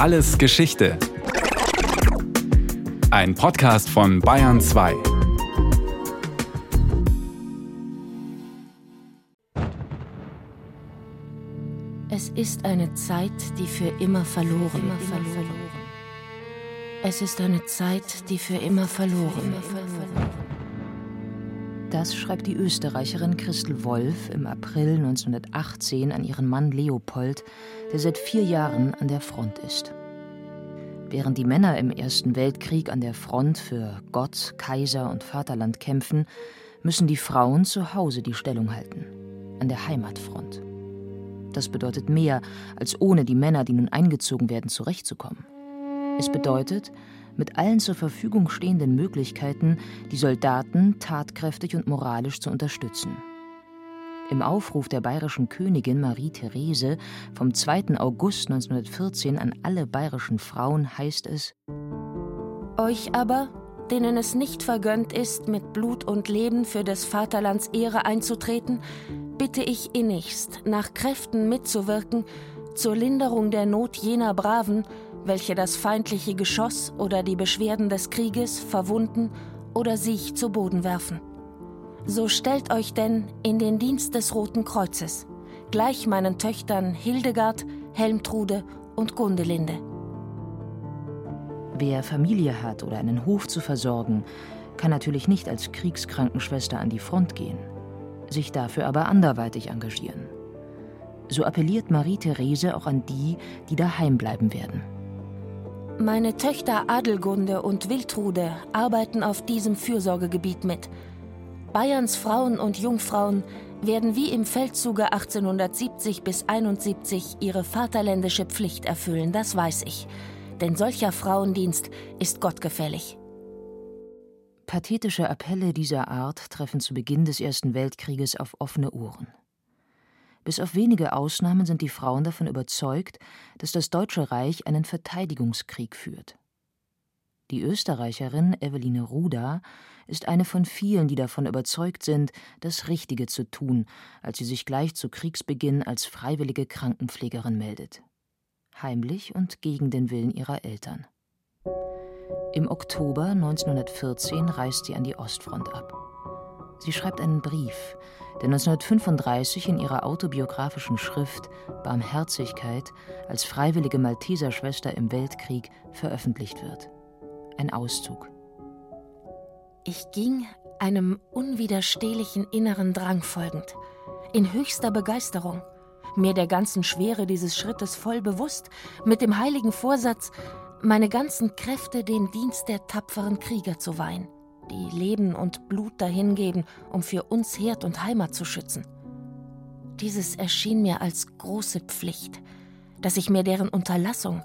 Alles Geschichte. Ein Podcast von Bayern 2. Es ist eine Zeit, die für immer verloren. Immer verloren. Es ist eine Zeit, die für immer verloren. Das schreibt die Österreicherin Christel Wolf im April 1918 an ihren Mann Leopold, der seit vier Jahren an der Front ist. Während die Männer im Ersten Weltkrieg an der Front für Gott, Kaiser und Vaterland kämpfen, müssen die Frauen zu Hause die Stellung halten, an der Heimatfront. Das bedeutet mehr, als ohne die Männer, die nun eingezogen werden, zurechtzukommen. Es bedeutet, mit allen zur Verfügung stehenden Möglichkeiten die Soldaten tatkräftig und moralisch zu unterstützen. Im Aufruf der bayerischen Königin Marie Therese vom 2. August 1914 an alle bayerischen Frauen heißt es: Euch aber, denen es nicht vergönnt ist, mit Blut und Leben für des Vaterlands Ehre einzutreten, bitte ich innigst, nach Kräften mitzuwirken zur Linderung der Not jener Braven, welche das feindliche Geschoss oder die Beschwerden des Krieges verwunden oder sich zu Boden werfen. So stellt euch denn in den Dienst des Roten Kreuzes, gleich meinen Töchtern Hildegard, Helmtrude und Gundelinde. Wer Familie hat oder einen Hof zu versorgen, kann natürlich nicht als Kriegskrankenschwester an die Front gehen, sich dafür aber anderweitig engagieren. So appelliert Marie-Therese auch an die, die daheim bleiben werden. Meine Töchter Adelgunde und Wiltrude arbeiten auf diesem Fürsorgegebiet mit. Bayerns Frauen und Jungfrauen werden wie im Feldzuge 1870 bis 71 ihre vaterländische Pflicht erfüllen, das weiß ich. Denn solcher Frauendienst ist gottgefällig. Pathetische Appelle dieser Art treffen zu Beginn des Ersten Weltkrieges auf offene Ohren. Bis auf wenige Ausnahmen sind die Frauen davon überzeugt, dass das Deutsche Reich einen Verteidigungskrieg führt. Die Österreicherin Eveline Ruda ist eine von vielen, die davon überzeugt sind, das Richtige zu tun, als sie sich gleich zu Kriegsbeginn als freiwillige Krankenpflegerin meldet. Heimlich und gegen den Willen ihrer Eltern. Im Oktober 1914 reist sie an die Ostfront ab. Sie schreibt einen Brief, der 1935 in ihrer autobiografischen Schrift Barmherzigkeit als freiwillige Malteserschwester im Weltkrieg veröffentlicht wird. Ein Auszug. Ich ging einem unwiderstehlichen inneren Drang folgend, in höchster Begeisterung, mir der ganzen Schwere dieses Schrittes voll bewusst, mit dem heiligen Vorsatz, meine ganzen Kräfte dem Dienst der tapferen Krieger zu weihen die Leben und Blut dahingeben, um für uns Herd und Heimat zu schützen. Dieses erschien mir als große Pflicht, dass ich mir deren Unterlassung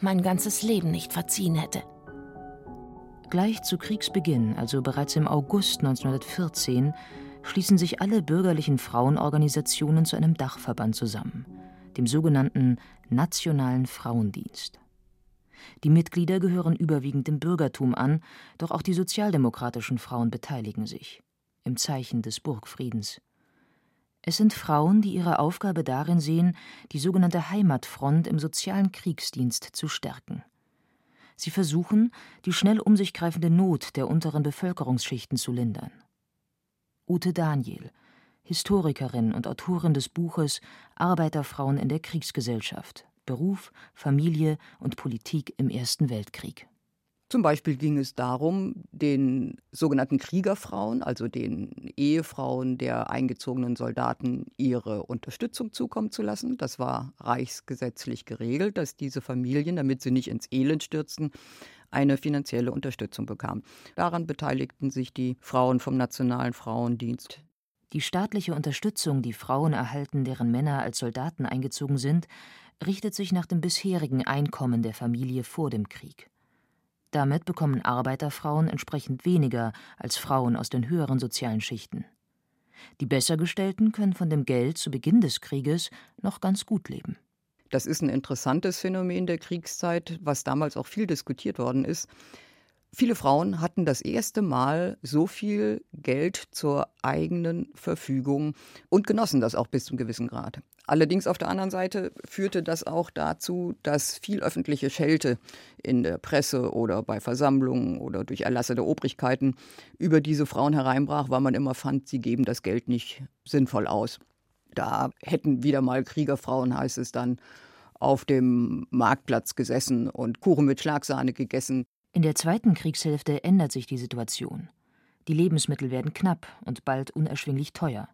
mein ganzes Leben nicht verziehen hätte. Gleich zu Kriegsbeginn, also bereits im August 1914, schließen sich alle bürgerlichen Frauenorganisationen zu einem Dachverband zusammen, dem sogenannten Nationalen Frauendienst. Die Mitglieder gehören überwiegend dem Bürgertum an, doch auch die sozialdemokratischen Frauen beteiligen sich im Zeichen des Burgfriedens. Es sind Frauen, die ihre Aufgabe darin sehen, die sogenannte Heimatfront im sozialen Kriegsdienst zu stärken. Sie versuchen, die schnell um sich greifende Not der unteren Bevölkerungsschichten zu lindern. Ute Daniel, Historikerin und Autorin des Buches Arbeiterfrauen in der Kriegsgesellschaft, Beruf, Familie und Politik im Ersten Weltkrieg. Zum Beispiel ging es darum, den sogenannten Kriegerfrauen, also den Ehefrauen der eingezogenen Soldaten, ihre Unterstützung zukommen zu lassen. Das war reichsgesetzlich geregelt, dass diese Familien, damit sie nicht ins Elend stürzten, eine finanzielle Unterstützung bekamen. Daran beteiligten sich die Frauen vom Nationalen Frauendienst. Die staatliche Unterstützung, die Frauen erhalten, deren Männer als Soldaten eingezogen sind, richtet sich nach dem bisherigen Einkommen der Familie vor dem Krieg. Damit bekommen Arbeiterfrauen entsprechend weniger als Frauen aus den höheren sozialen Schichten. Die Bessergestellten können von dem Geld zu Beginn des Krieges noch ganz gut leben. Das ist ein interessantes Phänomen der Kriegszeit, was damals auch viel diskutiert worden ist. Viele Frauen hatten das erste Mal so viel Geld zur eigenen Verfügung und genossen das auch bis zum gewissen Grad. Allerdings auf der anderen Seite führte das auch dazu, dass viel öffentliche Schelte in der Presse oder bei Versammlungen oder durch Erlasse der Obrigkeiten über diese Frauen hereinbrach, weil man immer fand, sie geben das Geld nicht sinnvoll aus. Da hätten wieder mal Kriegerfrauen, heißt es dann, auf dem Marktplatz gesessen und Kuchen mit Schlagsahne gegessen. In der zweiten Kriegshälfte ändert sich die Situation. Die Lebensmittel werden knapp und bald unerschwinglich teuer.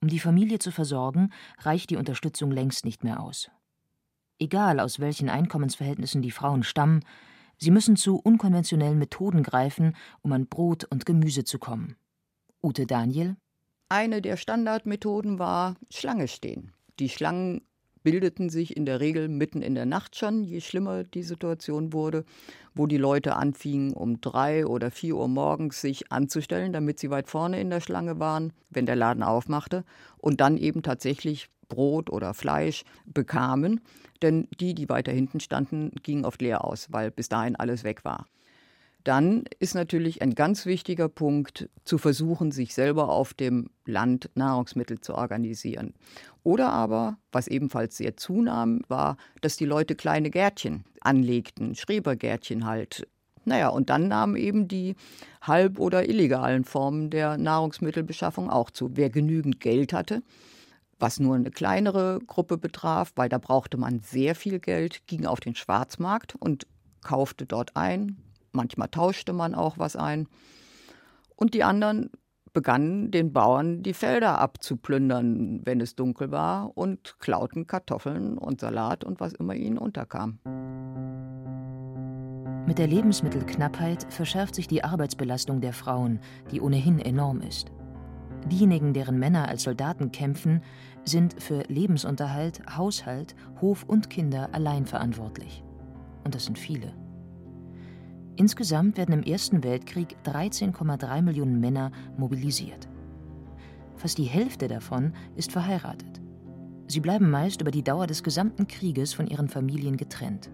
Um die Familie zu versorgen, reicht die Unterstützung längst nicht mehr aus. Egal aus welchen Einkommensverhältnissen die Frauen stammen, sie müssen zu unkonventionellen Methoden greifen, um an Brot und Gemüse zu kommen. Ute Daniel Eine der Standardmethoden war Schlange stehen. Die Schlangen bildeten sich in der Regel mitten in der Nacht schon, je schlimmer die Situation wurde, wo die Leute anfingen, um drei oder vier Uhr morgens sich anzustellen, damit sie weit vorne in der Schlange waren, wenn der Laden aufmachte, und dann eben tatsächlich Brot oder Fleisch bekamen, denn die, die weiter hinten standen, gingen oft leer aus, weil bis dahin alles weg war. Dann ist natürlich ein ganz wichtiger Punkt, zu versuchen, sich selber auf dem Land Nahrungsmittel zu organisieren. Oder aber, was ebenfalls sehr zunahm, war, dass die Leute kleine Gärtchen anlegten, Schrebergärtchen halt. Naja, und dann nahmen eben die halb- oder illegalen Formen der Nahrungsmittelbeschaffung auch zu. Wer genügend Geld hatte, was nur eine kleinere Gruppe betraf, weil da brauchte man sehr viel Geld, ging auf den Schwarzmarkt und kaufte dort ein, Manchmal tauschte man auch was ein. Und die anderen begannen den Bauern die Felder abzuplündern, wenn es dunkel war, und klauten Kartoffeln und Salat und was immer ihnen unterkam. Mit der Lebensmittelknappheit verschärft sich die Arbeitsbelastung der Frauen, die ohnehin enorm ist. Diejenigen, deren Männer als Soldaten kämpfen, sind für Lebensunterhalt, Haushalt, Hof und Kinder allein verantwortlich. Und das sind viele. Insgesamt werden im Ersten Weltkrieg 13,3 Millionen Männer mobilisiert. Fast die Hälfte davon ist verheiratet. Sie bleiben meist über die Dauer des gesamten Krieges von ihren Familien getrennt.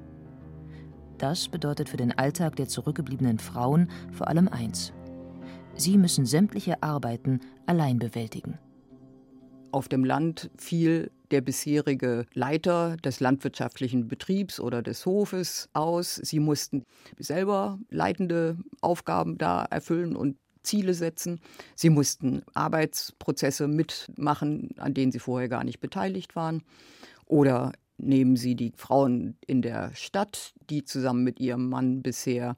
Das bedeutet für den Alltag der zurückgebliebenen Frauen vor allem eins. Sie müssen sämtliche Arbeiten allein bewältigen. Auf dem Land fiel der bisherige Leiter des landwirtschaftlichen Betriebs oder des Hofes aus. Sie mussten selber leitende Aufgaben da erfüllen und Ziele setzen. Sie mussten Arbeitsprozesse mitmachen, an denen sie vorher gar nicht beteiligt waren. Oder nehmen Sie die Frauen in der Stadt, die zusammen mit ihrem Mann bisher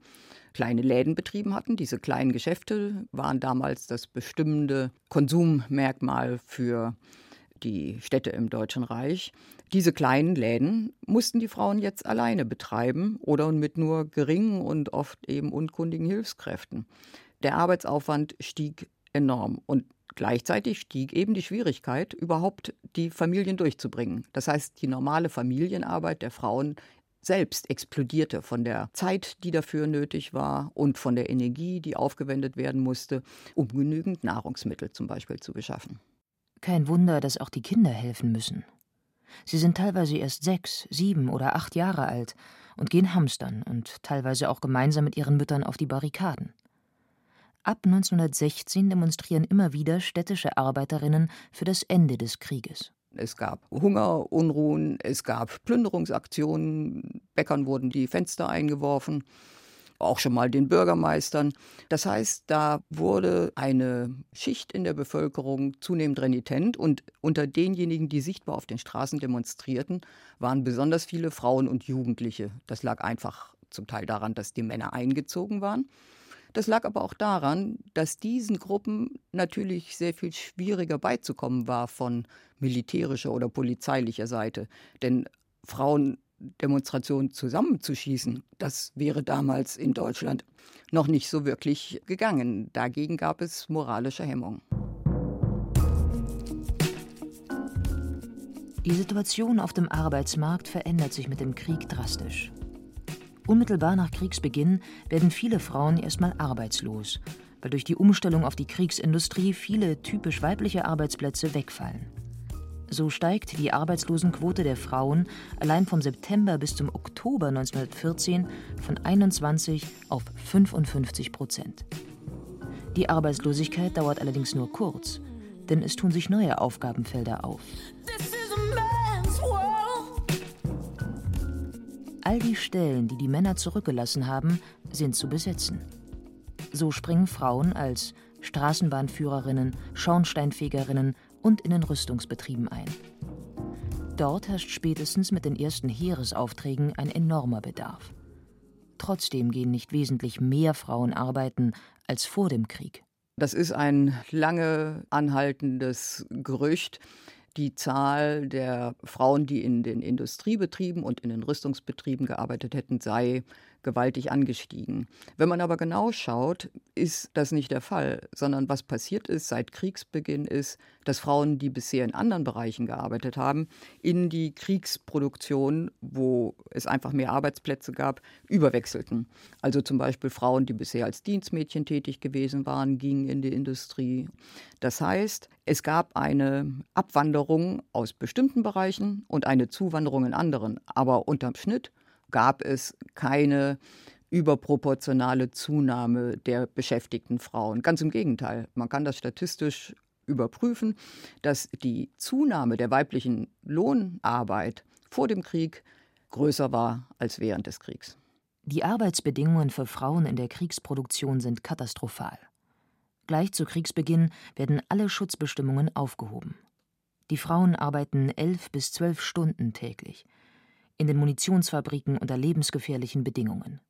kleine Läden betrieben hatten. Diese kleinen Geschäfte waren damals das bestimmende Konsummerkmal für die Städte im Deutschen Reich. Diese kleinen Läden mussten die Frauen jetzt alleine betreiben oder mit nur geringen und oft eben unkundigen Hilfskräften. Der Arbeitsaufwand stieg enorm und gleichzeitig stieg eben die Schwierigkeit, überhaupt die Familien durchzubringen. Das heißt, die normale Familienarbeit der Frauen selbst explodierte von der Zeit, die dafür nötig war und von der Energie, die aufgewendet werden musste, um genügend Nahrungsmittel zum Beispiel zu beschaffen. Kein Wunder, dass auch die Kinder helfen müssen. Sie sind teilweise erst sechs, sieben oder acht Jahre alt und gehen hamstern und teilweise auch gemeinsam mit ihren Müttern auf die Barrikaden. Ab 1916 demonstrieren immer wieder städtische Arbeiterinnen für das Ende des Krieges. Es gab Hungerunruhen, es gab Plünderungsaktionen, Bäckern wurden die Fenster eingeworfen auch schon mal den Bürgermeistern. Das heißt, da wurde eine Schicht in der Bevölkerung zunehmend renitent und unter denjenigen, die sichtbar auf den Straßen demonstrierten, waren besonders viele Frauen und Jugendliche. Das lag einfach zum Teil daran, dass die Männer eingezogen waren. Das lag aber auch daran, dass diesen Gruppen natürlich sehr viel schwieriger beizukommen war von militärischer oder polizeilicher Seite. Denn Frauen Demonstration zusammenzuschießen, das wäre damals in Deutschland noch nicht so wirklich gegangen. Dagegen gab es moralische Hemmungen. Die Situation auf dem Arbeitsmarkt verändert sich mit dem Krieg drastisch. Unmittelbar nach Kriegsbeginn werden viele Frauen erstmal arbeitslos, weil durch die Umstellung auf die Kriegsindustrie viele typisch weibliche Arbeitsplätze wegfallen. So steigt die Arbeitslosenquote der Frauen allein vom September bis zum Oktober 1914 von 21 auf 55 Prozent. Die Arbeitslosigkeit dauert allerdings nur kurz, denn es tun sich neue Aufgabenfelder auf. All die Stellen, die die Männer zurückgelassen haben, sind zu besetzen. So springen Frauen als Straßenbahnführerinnen, Schornsteinfegerinnen und in den Rüstungsbetrieben ein. Dort herrscht spätestens mit den ersten Heeresaufträgen ein enormer Bedarf. Trotzdem gehen nicht wesentlich mehr Frauen arbeiten als vor dem Krieg. Das ist ein lange anhaltendes Gerücht, die Zahl der Frauen, die in den Industriebetrieben und in den Rüstungsbetrieben gearbeitet hätten, sei gewaltig angestiegen. Wenn man aber genau schaut, ist das nicht der Fall, sondern was passiert ist seit Kriegsbeginn ist, dass Frauen, die bisher in anderen Bereichen gearbeitet haben, in die Kriegsproduktion, wo es einfach mehr Arbeitsplätze gab, überwechselten. Also zum Beispiel Frauen, die bisher als Dienstmädchen tätig gewesen waren, gingen in die Industrie. Das heißt, es gab eine Abwanderung aus bestimmten Bereichen und eine Zuwanderung in anderen. Aber unterm Schnitt gab es keine überproportionale Zunahme der beschäftigten Frauen. Ganz im Gegenteil, man kann das statistisch überprüfen, dass die Zunahme der weiblichen Lohnarbeit vor dem Krieg größer war als während des Kriegs. Die Arbeitsbedingungen für Frauen in der Kriegsproduktion sind katastrophal. Gleich zu Kriegsbeginn werden alle Schutzbestimmungen aufgehoben. Die Frauen arbeiten elf bis zwölf Stunden täglich in den Munitionsfabriken unter lebensgefährlichen Bedingungen.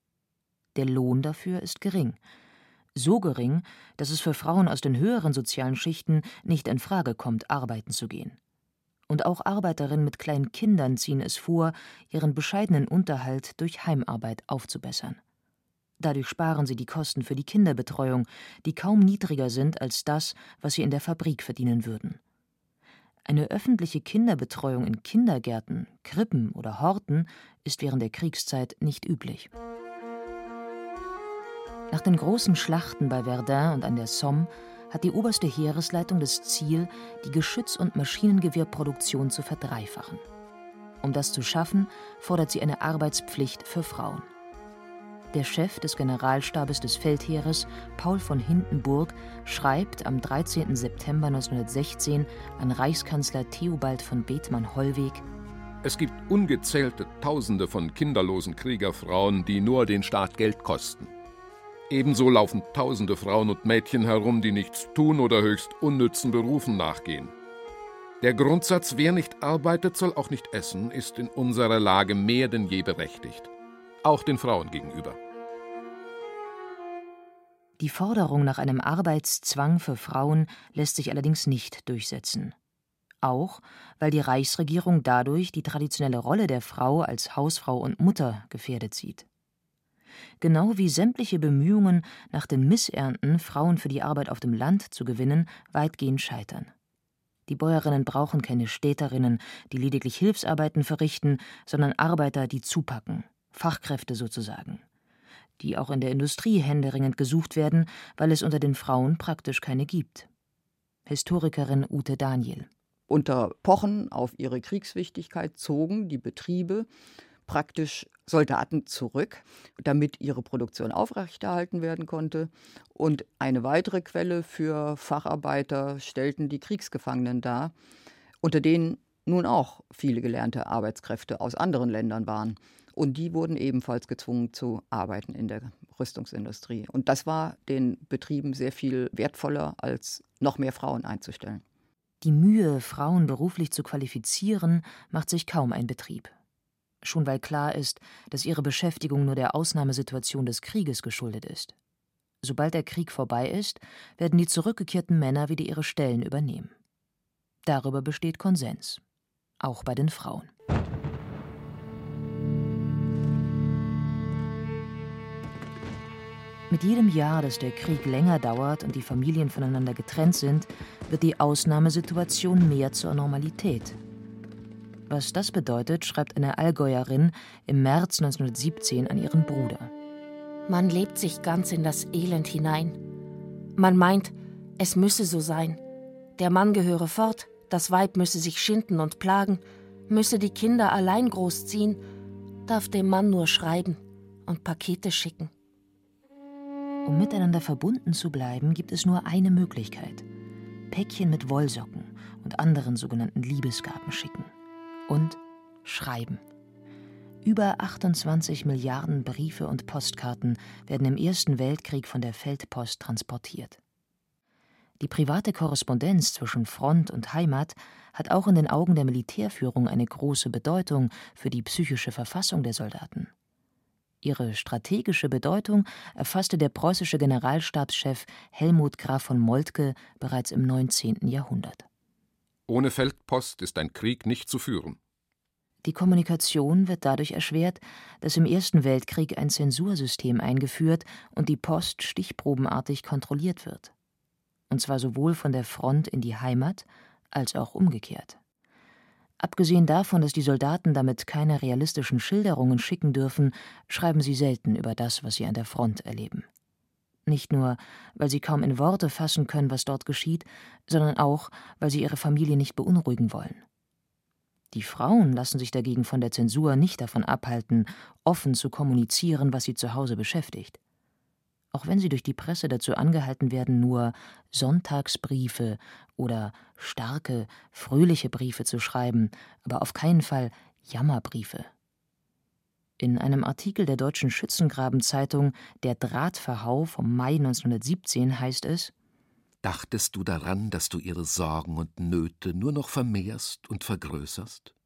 Der Lohn dafür ist gering. So gering, dass es für Frauen aus den höheren sozialen Schichten nicht in Frage kommt, arbeiten zu gehen. Und auch Arbeiterinnen mit kleinen Kindern ziehen es vor, ihren bescheidenen Unterhalt durch Heimarbeit aufzubessern. Dadurch sparen sie die Kosten für die Kinderbetreuung, die kaum niedriger sind als das, was sie in der Fabrik verdienen würden. Eine öffentliche Kinderbetreuung in Kindergärten, Krippen oder Horten ist während der Kriegszeit nicht üblich. Nach den großen Schlachten bei Verdun und an der Somme hat die oberste Heeresleitung das Ziel, die Geschütz- und Maschinengewehrproduktion zu verdreifachen. Um das zu schaffen, fordert sie eine Arbeitspflicht für Frauen. Der Chef des Generalstabes des Feldheeres, Paul von Hindenburg, schreibt am 13. September 1916 an Reichskanzler Theobald von Bethmann-Hollweg: Es gibt ungezählte Tausende von kinderlosen Kriegerfrauen, die nur den Staat Geld kosten. Ebenso laufen tausende Frauen und Mädchen herum, die nichts tun oder höchst unnützen Berufen nachgehen. Der Grundsatz, wer nicht arbeitet, soll auch nicht essen, ist in unserer Lage mehr denn je berechtigt. Auch den Frauen gegenüber. Die Forderung nach einem Arbeitszwang für Frauen lässt sich allerdings nicht durchsetzen. Auch, weil die Reichsregierung dadurch die traditionelle Rolle der Frau als Hausfrau und Mutter gefährdet sieht. Genau wie sämtliche Bemühungen, nach den Missernten Frauen für die Arbeit auf dem Land zu gewinnen, weitgehend scheitern. Die Bäuerinnen brauchen keine Städterinnen, die lediglich Hilfsarbeiten verrichten, sondern Arbeiter, die zupacken, Fachkräfte sozusagen die auch in der Industrie händeringend gesucht werden, weil es unter den Frauen praktisch keine gibt. Historikerin Ute Daniel. Unter Pochen auf ihre Kriegswichtigkeit zogen die Betriebe praktisch Soldaten zurück, damit ihre Produktion aufrechterhalten werden konnte. Und eine weitere Quelle für Facharbeiter stellten die Kriegsgefangenen dar, unter denen nun auch viele gelernte Arbeitskräfte aus anderen Ländern waren. Und die wurden ebenfalls gezwungen zu arbeiten in der Rüstungsindustrie. Und das war den Betrieben sehr viel wertvoller, als noch mehr Frauen einzustellen. Die Mühe, Frauen beruflich zu qualifizieren, macht sich kaum ein Betrieb. Schon weil klar ist, dass ihre Beschäftigung nur der Ausnahmesituation des Krieges geschuldet ist. Sobald der Krieg vorbei ist, werden die zurückgekehrten Männer wieder ihre Stellen übernehmen. Darüber besteht Konsens, auch bei den Frauen. Mit jedem Jahr, dass der Krieg länger dauert und die Familien voneinander getrennt sind, wird die Ausnahmesituation mehr zur Normalität. Was das bedeutet, schreibt eine Allgäuerin im März 1917 an ihren Bruder. Man lebt sich ganz in das Elend hinein. Man meint, es müsse so sein. Der Mann gehöre fort, das Weib müsse sich schinden und plagen, müsse die Kinder allein großziehen, darf dem Mann nur schreiben und Pakete schicken. Um miteinander verbunden zu bleiben, gibt es nur eine Möglichkeit: Päckchen mit Wollsocken und anderen sogenannten Liebesgaben schicken. und Schreiben. Über 28 Milliarden Briefe und Postkarten werden im Ersten Weltkrieg von der Feldpost transportiert. Die private Korrespondenz zwischen Front und Heimat hat auch in den Augen der Militärführung eine große Bedeutung für die psychische Verfassung der Soldaten. Ihre strategische Bedeutung erfasste der preußische Generalstabschef Helmut Graf von Moltke bereits im 19. Jahrhundert. Ohne Feldpost ist ein Krieg nicht zu führen. Die Kommunikation wird dadurch erschwert, dass im Ersten Weltkrieg ein Zensursystem eingeführt und die Post stichprobenartig kontrolliert wird. Und zwar sowohl von der Front in die Heimat als auch umgekehrt. Abgesehen davon, dass die Soldaten damit keine realistischen Schilderungen schicken dürfen, schreiben sie selten über das, was sie an der Front erleben. Nicht nur, weil sie kaum in Worte fassen können, was dort geschieht, sondern auch, weil sie ihre Familie nicht beunruhigen wollen. Die Frauen lassen sich dagegen von der Zensur nicht davon abhalten, offen zu kommunizieren, was sie zu Hause beschäftigt. Auch wenn sie durch die Presse dazu angehalten werden, nur Sonntagsbriefe oder starke, fröhliche Briefe zu schreiben, aber auf keinen Fall Jammerbriefe. In einem Artikel der Deutschen Schützengrabenzeitung Der Drahtverhau vom Mai 1917 heißt es Dachtest du daran, dass du ihre Sorgen und Nöte nur noch vermehrst und vergrößerst?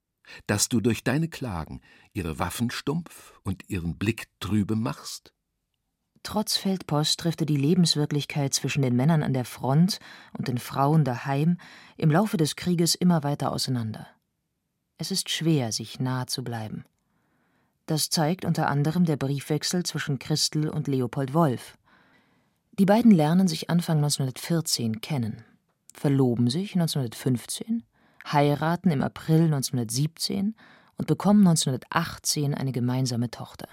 Dass du durch deine Klagen ihre Waffen stumpf und ihren Blick trübe machst? Trotz Feldpost drifte die Lebenswirklichkeit zwischen den Männern an der Front und den Frauen daheim im Laufe des Krieges immer weiter auseinander. Es ist schwer, sich nahe zu bleiben. Das zeigt unter anderem der Briefwechsel zwischen Christel und Leopold Wolf. Die beiden lernen sich Anfang 1914 kennen, verloben sich 1915, heiraten im April 1917 und bekommen 1918 eine gemeinsame Tochter.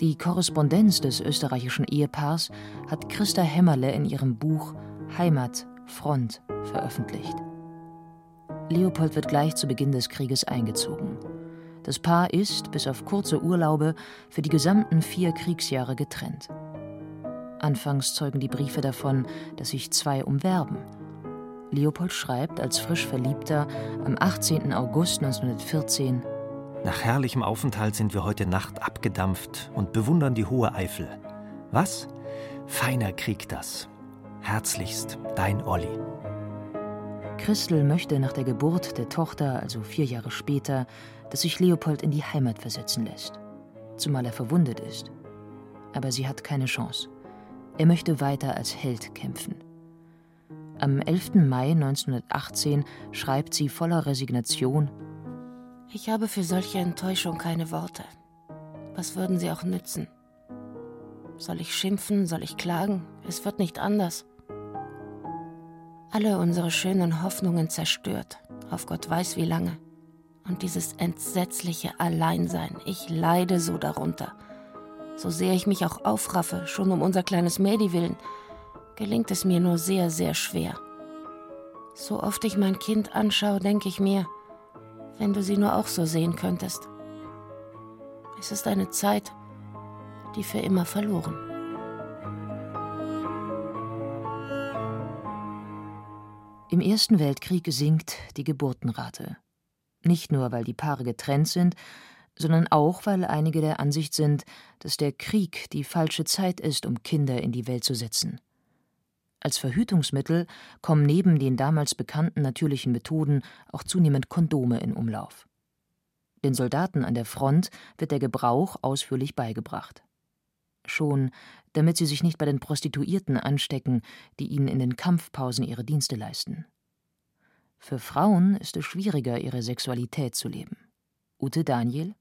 Die Korrespondenz des österreichischen Ehepaars hat Christa Hämmerle in ihrem Buch Heimat, Front veröffentlicht. Leopold wird gleich zu Beginn des Krieges eingezogen. Das Paar ist, bis auf kurze Urlaube, für die gesamten vier Kriegsjahre getrennt. Anfangs zeugen die Briefe davon, dass sich zwei umwerben. Leopold schreibt als frisch Verliebter am 18. August 1914 Nach herrlichem Aufenthalt sind wir heute Nacht abgedampft und bewundern die hohe Eifel. Was? Feiner Krieg das. Herzlichst, dein Olli. Christel möchte nach der Geburt der Tochter, also vier Jahre später, dass sich Leopold in die Heimat versetzen lässt. Zumal er verwundet ist. Aber sie hat keine Chance. Er möchte weiter als Held kämpfen. Am 11. Mai 1918 schreibt sie voller Resignation: Ich habe für solche Enttäuschung keine Worte. Was würden sie auch nützen? Soll ich schimpfen? Soll ich klagen? Es wird nicht anders. Alle unsere schönen Hoffnungen zerstört, auf Gott weiß wie lange. Und dieses entsetzliche Alleinsein, ich leide so darunter. So sehr ich mich auch aufraffe, schon um unser kleines Mädi willen, gelingt es mir nur sehr, sehr schwer. So oft ich mein Kind anschaue, denke ich mir, wenn du sie nur auch so sehen könntest. Es ist eine Zeit, die für immer verloren. Im Ersten Weltkrieg sinkt die Geburtenrate. Nicht nur, weil die Paare getrennt sind, sondern auch, weil einige der Ansicht sind, dass der Krieg die falsche Zeit ist, um Kinder in die Welt zu setzen. Als Verhütungsmittel kommen neben den damals bekannten natürlichen Methoden auch zunehmend Kondome in Umlauf. Den Soldaten an der Front wird der Gebrauch ausführlich beigebracht. Schon, damit sie sich nicht bei den Prostituierten anstecken, die ihnen in den Kampfpausen ihre Dienste leisten. Für Frauen ist es schwieriger, ihre Sexualität zu leben. Ute Daniel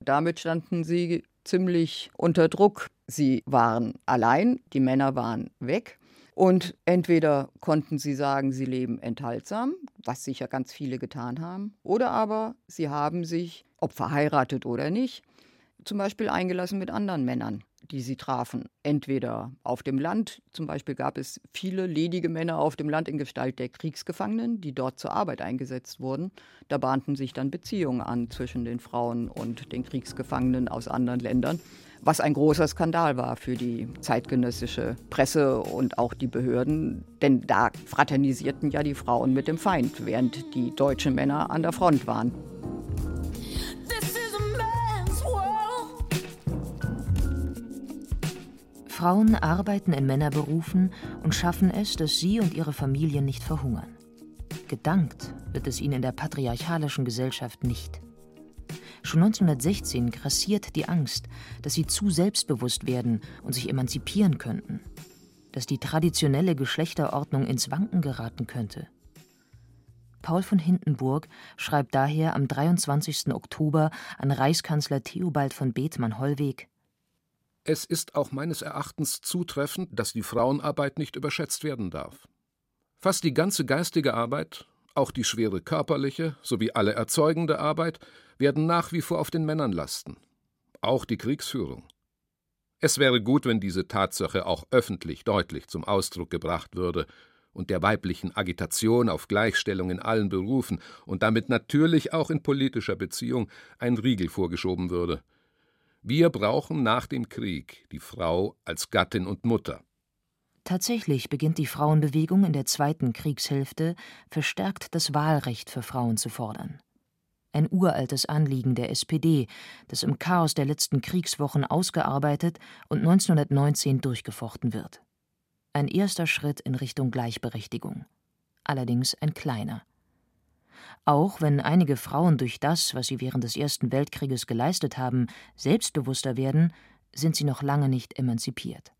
damit standen sie ziemlich unter Druck. Sie waren allein, die Männer waren weg. Und entweder konnten sie sagen, sie leben enthaltsam, was sicher ganz viele getan haben, oder aber sie haben sich, ob verheiratet oder nicht, zum Beispiel eingelassen mit anderen Männern, die sie trafen. Entweder auf dem Land, zum Beispiel gab es viele ledige Männer auf dem Land in Gestalt der Kriegsgefangenen, die dort zur Arbeit eingesetzt wurden. Da bahnten sich dann Beziehungen an zwischen den Frauen und den Kriegsgefangenen aus anderen Ländern was ein großer Skandal war für die zeitgenössische Presse und auch die Behörden, denn da fraternisierten ja die Frauen mit dem Feind, während die deutschen Männer an der Front waren. Frauen arbeiten in Männerberufen und schaffen es, dass sie und ihre Familien nicht verhungern. Gedankt wird es ihnen in der patriarchalischen Gesellschaft nicht. Schon 1916 grassiert die Angst, dass sie zu selbstbewusst werden und sich emanzipieren könnten, dass die traditionelle Geschlechterordnung ins Wanken geraten könnte. Paul von Hindenburg schreibt daher am 23. Oktober an Reichskanzler Theobald von Bethmann-Hollweg: Es ist auch meines Erachtens zutreffend, dass die Frauenarbeit nicht überschätzt werden darf. Fast die ganze geistige Arbeit, auch die schwere körperliche sowie alle erzeugende Arbeit werden nach wie vor auf den Männern lasten. Auch die Kriegsführung. Es wäre gut, wenn diese Tatsache auch öffentlich deutlich zum Ausdruck gebracht würde und der weiblichen Agitation auf Gleichstellung in allen Berufen und damit natürlich auch in politischer Beziehung ein Riegel vorgeschoben würde. Wir brauchen nach dem Krieg die Frau als Gattin und Mutter. Tatsächlich beginnt die Frauenbewegung in der zweiten Kriegshälfte verstärkt das Wahlrecht für Frauen zu fordern ein uraltes Anliegen der SPD, das im Chaos der letzten Kriegswochen ausgearbeitet und 1919 durchgefochten wird. Ein erster Schritt in Richtung Gleichberechtigung. Allerdings ein kleiner. Auch wenn einige Frauen durch das, was sie während des Ersten Weltkrieges geleistet haben, selbstbewusster werden, sind sie noch lange nicht emanzipiert.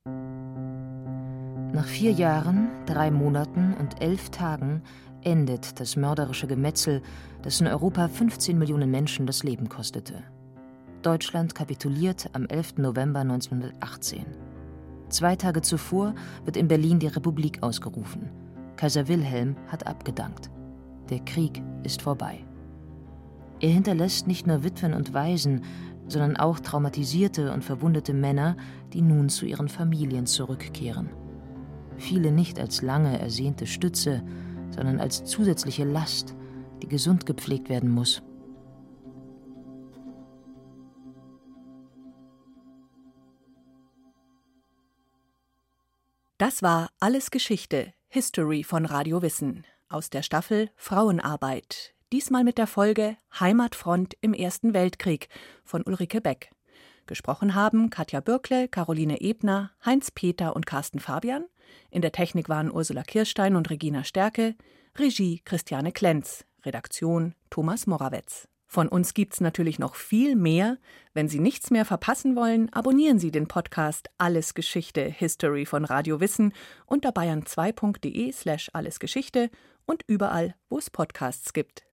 Nach vier Jahren, drei Monaten und elf Tagen endet das mörderische Gemetzel, das in Europa 15 Millionen Menschen das Leben kostete. Deutschland kapituliert am 11. November 1918. Zwei Tage zuvor wird in Berlin die Republik ausgerufen. Kaiser Wilhelm hat abgedankt. Der Krieg ist vorbei. Er hinterlässt nicht nur Witwen und Waisen, sondern auch traumatisierte und verwundete Männer, die nun zu ihren Familien zurückkehren. Viele nicht als lange ersehnte Stütze, sondern als zusätzliche Last, die gesund gepflegt werden muss. Das war Alles Geschichte, History von Radio Wissen aus der Staffel Frauenarbeit. Diesmal mit der Folge Heimatfront im Ersten Weltkrieg von Ulrike Beck. Gesprochen haben Katja Bürkle, Caroline Ebner, Heinz Peter und Carsten Fabian. In der Technik waren Ursula Kirstein und Regina Stärke, Regie Christiane Klenz, Redaktion Thomas Morawetz. Von uns gibt's natürlich noch viel mehr. Wenn Sie nichts mehr verpassen wollen, abonnieren Sie den Podcast Alles Geschichte History von Radio Wissen unter bayern2.de slash allesgeschichte und überall, wo es Podcasts gibt.